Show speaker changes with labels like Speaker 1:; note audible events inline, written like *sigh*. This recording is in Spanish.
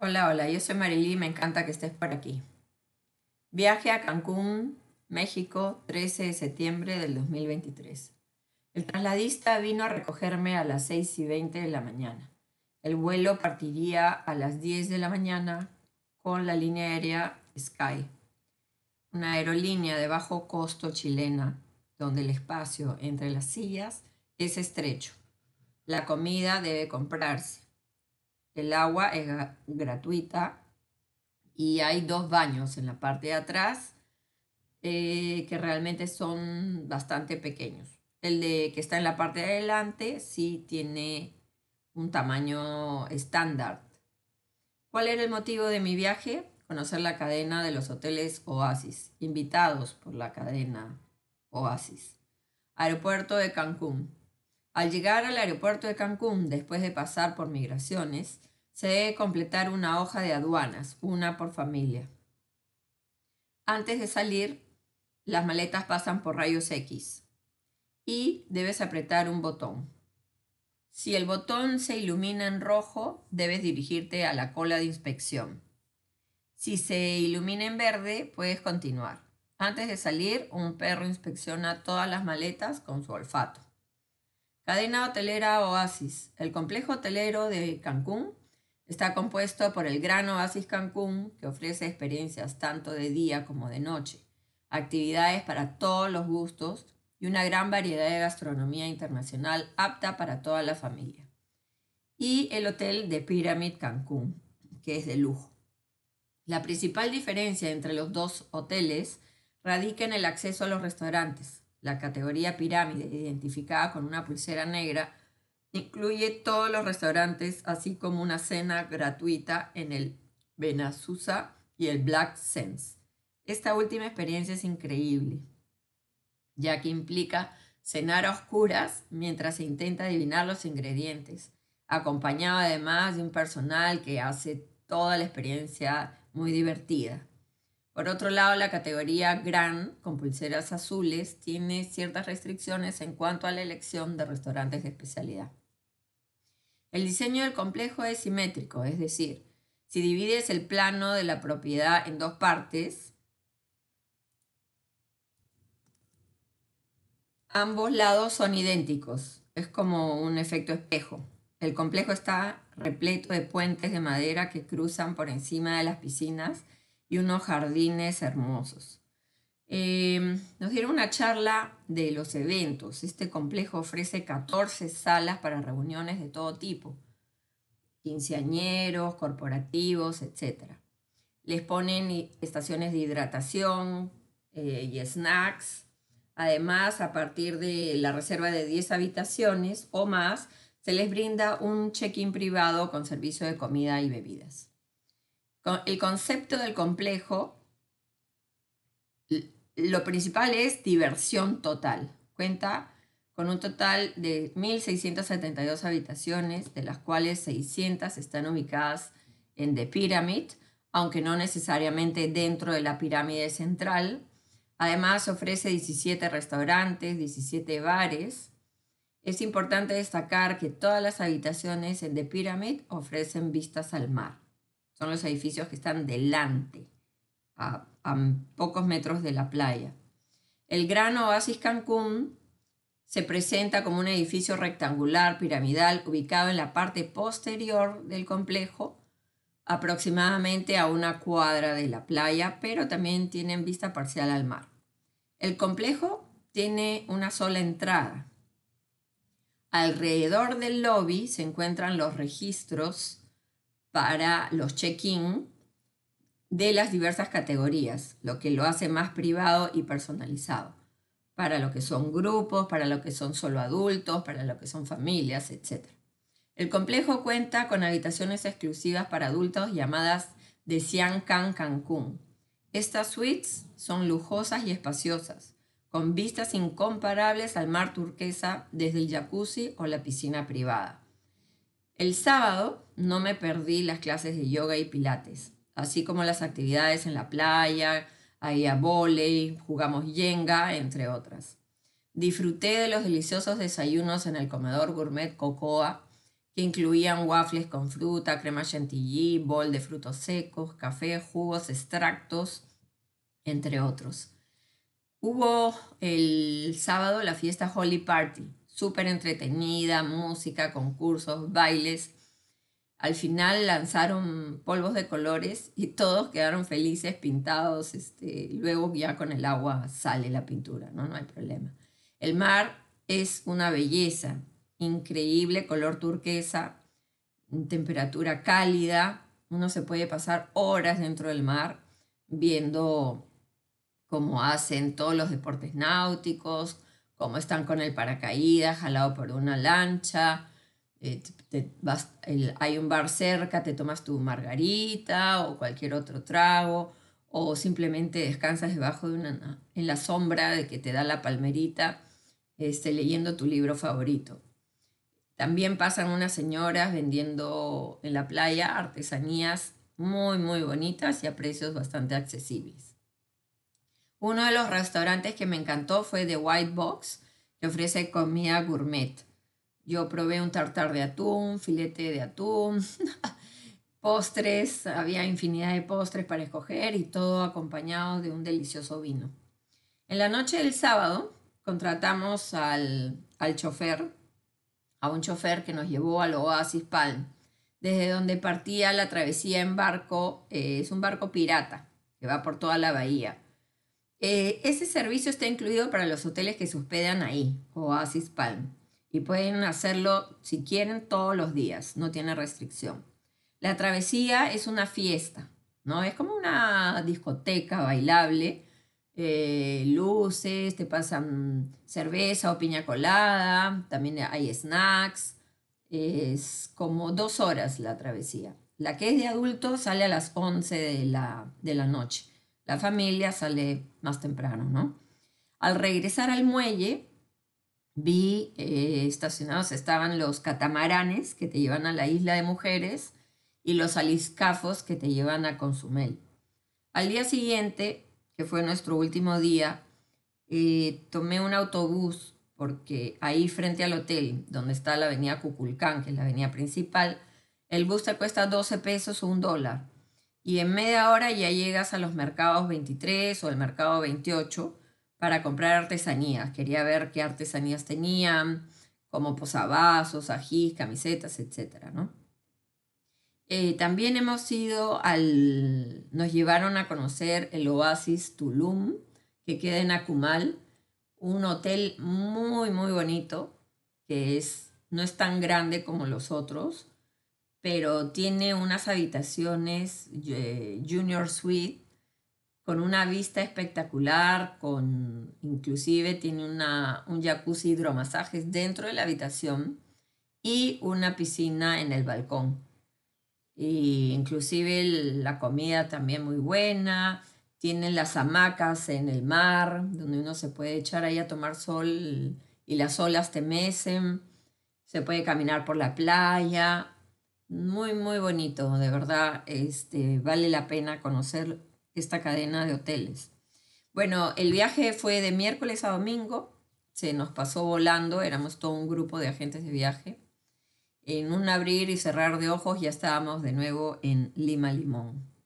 Speaker 1: Hola, hola, yo soy Marily y me encanta que estés por aquí. Viaje a Cancún, México, 13 de septiembre del 2023. El trasladista vino a recogerme a las 6 y 20 de la mañana. El vuelo partiría a las 10 de la mañana con la línea aérea Sky, una aerolínea de bajo costo chilena, donde el espacio entre las sillas es estrecho. La comida debe comprarse. El agua es gratuita y hay dos baños en la parte de atrás eh, que realmente son bastante pequeños. El de que está en la parte de adelante sí tiene un tamaño estándar. ¿Cuál era el motivo de mi viaje? Conocer la cadena de los hoteles Oasis, invitados por la cadena Oasis. Aeropuerto de Cancún. Al llegar al aeropuerto de Cancún, después de pasar por migraciones, se debe completar una hoja de aduanas, una por familia. Antes de salir, las maletas pasan por rayos X y debes apretar un botón. Si el botón se ilumina en rojo, debes dirigirte a la cola de inspección. Si se ilumina en verde, puedes continuar. Antes de salir, un perro inspecciona todas las maletas con su olfato. Cadena hotelera Oasis. El complejo hotelero de Cancún está compuesto por el Gran Oasis Cancún, que ofrece experiencias tanto de día como de noche, actividades para todos los gustos y una gran variedad de gastronomía internacional apta para toda la familia. Y el hotel de Pyramid Cancún, que es de lujo. La principal diferencia entre los dos hoteles radica en el acceso a los restaurantes. La categoría pirámide, identificada con una pulsera negra, incluye todos los restaurantes, así como una cena gratuita en el Benazusa y el Black Sense. Esta última experiencia es increíble, ya que implica cenar a oscuras mientras se intenta adivinar los ingredientes, acompañado además de un personal que hace toda la experiencia muy divertida. Por otro lado, la categoría Gran, con pulseras azules, tiene ciertas restricciones en cuanto a la elección de restaurantes de especialidad. El diseño del complejo es simétrico, es decir, si divides el plano de la propiedad en dos partes, ambos lados son idénticos. Es como un efecto espejo. El complejo está repleto de puentes de madera que cruzan por encima de las piscinas y unos jardines hermosos. Em, nos dieron una charla de los eventos. Este complejo ofrece 14 salas para reuniones de todo tipo, quinceañeros, corporativos, etc. Les ponen estaciones de hidratación eh, y snacks. Además, a partir de la reserva de 10 habitaciones o más, se les brinda un check-in privado con servicio de comida y bebidas. El concepto del complejo, lo principal es diversión total. Cuenta con un total de 1.672 habitaciones, de las cuales 600 están ubicadas en The Pyramid, aunque no necesariamente dentro de la pirámide central. Además, ofrece 17 restaurantes, 17 bares. Es importante destacar que todas las habitaciones en The Pyramid ofrecen vistas al mar. Son los edificios que están delante, a, pocos metros de la playa. El Gran Oasis Cancún se presenta como un edificio rectangular piramidal ubicado en la parte posterior del complejo, aproximadamente a una cuadra de la playa, pero también tienen vista parcial al mar. El complejo tiene una sola entrada. Alrededor del lobby se encuentran los registros para los check-in de las diversas categorías, lo que lo hace más privado y personalizado, para lo que son grupos, para lo que son solo adultos, para lo que son familias, etc. El complejo cuenta con habitaciones exclusivas para adultos llamadas de Can Cancún. Estas suites son lujosas y espaciosas, con vistas incomparables al mar turquesa desde el jacuzzi o la piscina privada. El sábado no me perdí las clases de yoga y pilates, así como las actividades en la playa, ahí a volei, jugamos yenga, entre otras. Disfruté de los deliciosos desayunos en el comedor gourmet Cocoa, que incluían waffles con fruta, crema chantilly, bol de frutos secos, café, jugos, extractos, entre otros. Hubo el sábado la fiesta Holy Party, súper entretenida, música, concursos, bailes. Al final lanzaron polvos de colores y todos quedaron felices, pintados. Este, luego ya con el agua sale la pintura, ¿no? no hay problema. El mar es una belleza, increíble color turquesa, temperatura cálida. Uno se puede pasar horas dentro del mar viendo cómo hacen todos los deportes náuticos, cómo están con el paracaídas jalado por una lancha. Eh, hay un bar cerca, te tomas tu margarita o cualquier otro trago, o simplemente descansas debajo de una, en la sombra de que te da la palmerita, este, leyendo tu libro favorito. También pasan unas señoras vendiendo en la playa artesanías muy, muy bonitas y a precios bastante accesibles. Uno de los restaurantes que me encantó fue The White Box, que ofrece comida gourmet. Yo probé un tartar de atún, filete de atún, *laughs* postres, había infinidad de postres para escoger y todo acompañado de un delicioso vino. En la noche del sábado contratamos al, al chofer a un chofer que nos llevó al Oasis Palm, desde donde partía la travesía en barco, eh, es un barco pirata que va por toda la bahía. Eh, ese servicio está incluido para los hoteles que se hospedan ahí, Oasis Palm, y pueden hacerlo si quieren todos los días, no tiene restricción. La travesía es una fiesta, ¿no? Es como una discoteca bailable eh, luces, te pasan cerveza o piña colada, también hay snacks. Es como dos horas la travesía. La que es de adultos sale a las 11 de la, de la noche. La familia sale más temprano, ¿no? Al regresar al muelle, vi eh, estacionados, estaban los catamaranes que te llevan a la isla de mujeres y los aliscafos que te llevan a Consumel. Al día siguiente que fue nuestro último día, eh, tomé un autobús porque ahí frente al hotel, donde está la avenida Cuculcán, que es la avenida principal, el bus te cuesta 12 pesos o un dólar. Y en media hora ya llegas a los mercados 23 o el mercado 28 para comprar artesanías. Quería ver qué artesanías tenían, como posavasos, ajís, camisetas, etcétera, ¿no? Eh, también hemos ido al, nos llevaron a conocer el Oasis Tulum, que queda en Akumal, un hotel muy, muy bonito, que es, no es tan grande como los otros, pero tiene unas habitaciones eh, Junior Suite con una vista espectacular, con inclusive tiene una, un jacuzzi hidromasajes dentro de la habitación y una piscina en el balcón. Y inclusive la comida también muy buena. Tienen las hamacas en el mar, donde uno se puede echar ahí a tomar sol y las olas te mecen. Se puede caminar por la playa. Muy, muy bonito, de verdad. Este, vale la pena conocer esta cadena de hoteles. Bueno, el viaje fue de miércoles a domingo. Se nos pasó volando, éramos todo un grupo de agentes de viaje. En un abrir y cerrar de ojos ya estábamos de nuevo en Lima Limón.